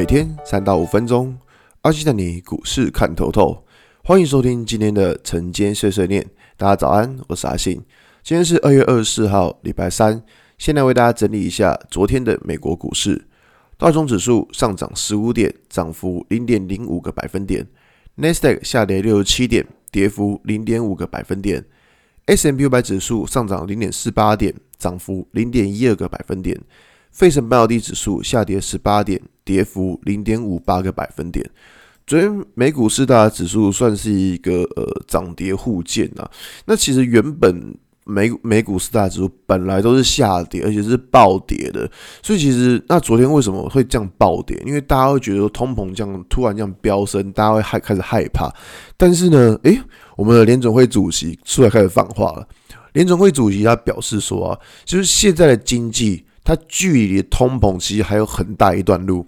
每天三到五分钟，阿信带你股市看透透。欢迎收听今天的晨间碎碎念。大家早安，我是阿信。今天是二月二十四号，礼拜三。现在为大家整理一下昨天的美国股市。道琼指数上涨十五点，涨幅零点零五个百分点。纳斯达克下跌六十七点，跌幅零点五个百分点。S&P 五百指数上涨零点四八点，涨幅零点一二个百分点。费城半导体指数下跌十八点，跌幅零点五八个百分点。昨天美股四大指数算是一个呃涨跌互见啊。那其实原本美美股四大指数本来都是下跌，而且是暴跌的。所以其实那昨天为什么会这样暴跌？因为大家会觉得通膨这样突然这样飙升，大家会害开始害怕。但是呢，诶，我们的联准会主席出来开始放话了。联准会主席他表示说啊，就是现在的经济它距离通膨其实还有很大一段路。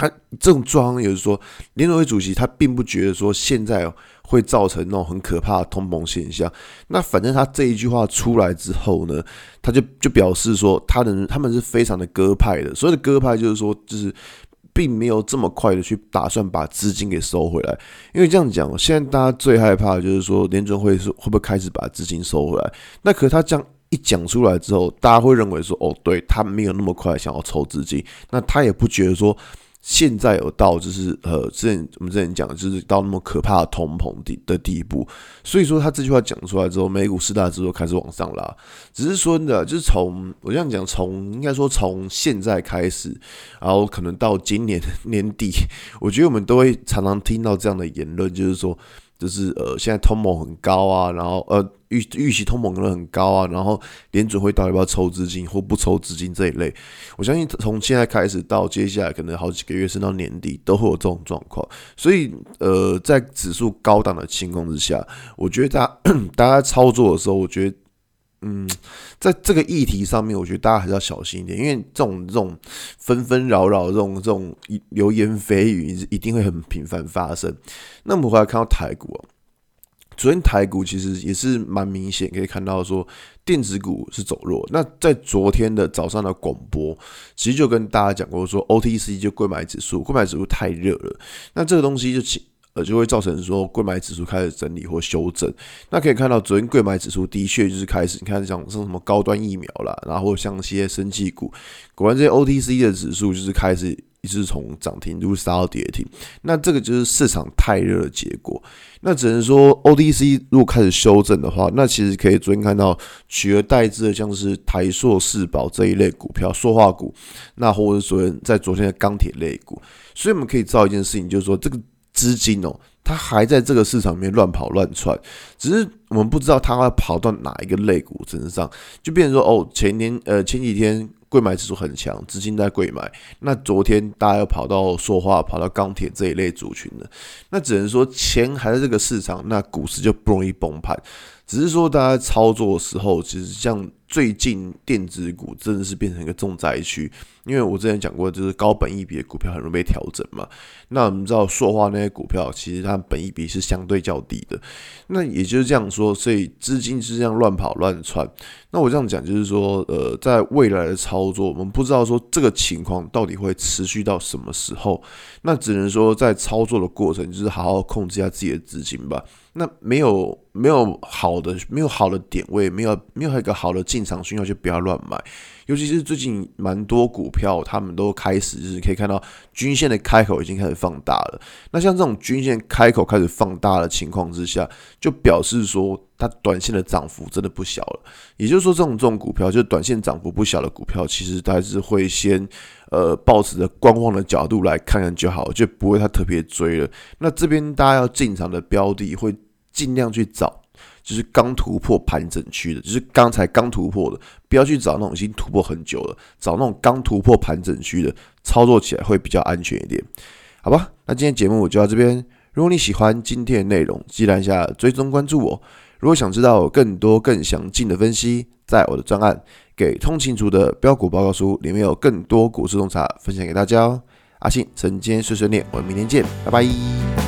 他这种状况，也就是说，联准会主席他并不觉得说现在会造成那种很可怕的通膨现象。那反正他这一句话出来之后呢，他就就表示说，他的他们是非常的鸽派的。所谓的鸽派就是说，就是并没有这么快的去打算把资金给收回来。因为这样讲，现在大家最害怕的就是说，联准会是会不会开始把资金收回来？那可是他这样一讲出来之后，大家会认为说，哦，对，他没有那么快想要抽资金。那他也不觉得说。现在有到就是呃，之前我们之前讲的就是到那么可怕的通膨的的地步，所以说他这句话讲出来之后，美股四大指数开始往上拉。只是说的，就是从我这样讲，从应该说从现在开始，然后可能到今年年底，我觉得我们都会常常听到这样的言论，就是说。就是呃，现在通膨很高啊，然后呃预预期通膨可能很高啊，然后联准会到底要不要抽资金或不抽资金这一类，我相信从现在开始到接下来可能好几个月甚至到年底都会有这种状况，所以呃，在指数高档的情况之下，我觉得大家 大家操作的时候，我觉得。嗯，在这个议题上面，我觉得大家还是要小心一点，因为这种这种纷纷扰扰、这种这种流言蜚语，一定会很频繁发生。那我们回来看到台股啊，昨天台股其实也是蛮明显，可以看到说电子股是走弱。那在昨天的早上的广播，其实就跟大家讲过说，OTC 就柜买指数，柜买指数太热了，那这个东西就其。就会造成说柜买指数开始整理或修正。那可以看到，昨天柜买指数的确就是开始，你看像像什么高端疫苗啦，然后像一些生技股，果然这些 OTC 的指数就是开始一直从涨停一路杀到跌停。那这个就是市场太热的结果。那只能说 OTC 如果开始修正的话，那其实可以昨天看到取而代之的像是台塑、四宝这一类股票，塑化股，那或者昨天在昨天的钢铁类股。所以我们可以知道一件事情，就是说这个。资金哦，它还在这个市场里面乱跑乱窜，只是我们不知道它会跑到哪一个类股身上，就变成说哦，前年呃前几天贵买指数很强，资金在贵买，那昨天大家又跑到塑化、跑到钢铁这一类族群了，那只能说钱还在这个市场，那股市就不容易崩盘。只是说大家操作的时候，其实像最近电子股真的是变成一个重灾区，因为我之前讲过，就是高本益比的股票很容易被调整嘛。那我们知道塑化那些股票，其实它本益比是相对较低的。那也就是这样说，所以资金是这样乱跑乱窜。那我这样讲就是说，呃，在未来的操作，我们不知道说这个情况到底会持续到什么时候。那只能说在操作的过程，就是好好控制一下自己的资金吧。那没有没有好的没有好的点位，没有没有一个好的进场讯号，就不要乱买。尤其是最近蛮多股票，他们都开始就是可以看到均线的开口已经开始放大了。那像这种均线开口开始放大的情况之下，就表示说它短线的涨幅真的不小了。也就是说，这种这种股票，就是短线涨幅不小的股票，其实它还是会先呃抱持着观望的角度来看看就好，就不会太特别追了。那这边大家要进场的标的会。尽量去找，就是刚突破盘整区的，就是刚才刚突破的，不要去找那种已经突破很久了，找那种刚突破盘整区的，操作起来会比较安全一点，好吧？那今天节目就到这边。如果你喜欢今天的内容，记得按下追踪关注我。如果想知道更多更详尽的分析，在我的专案《给通勤族的标股报告书》里面有更多股市洞察分享给大家哦。阿信晨间碎碎念，我们明天见，拜拜。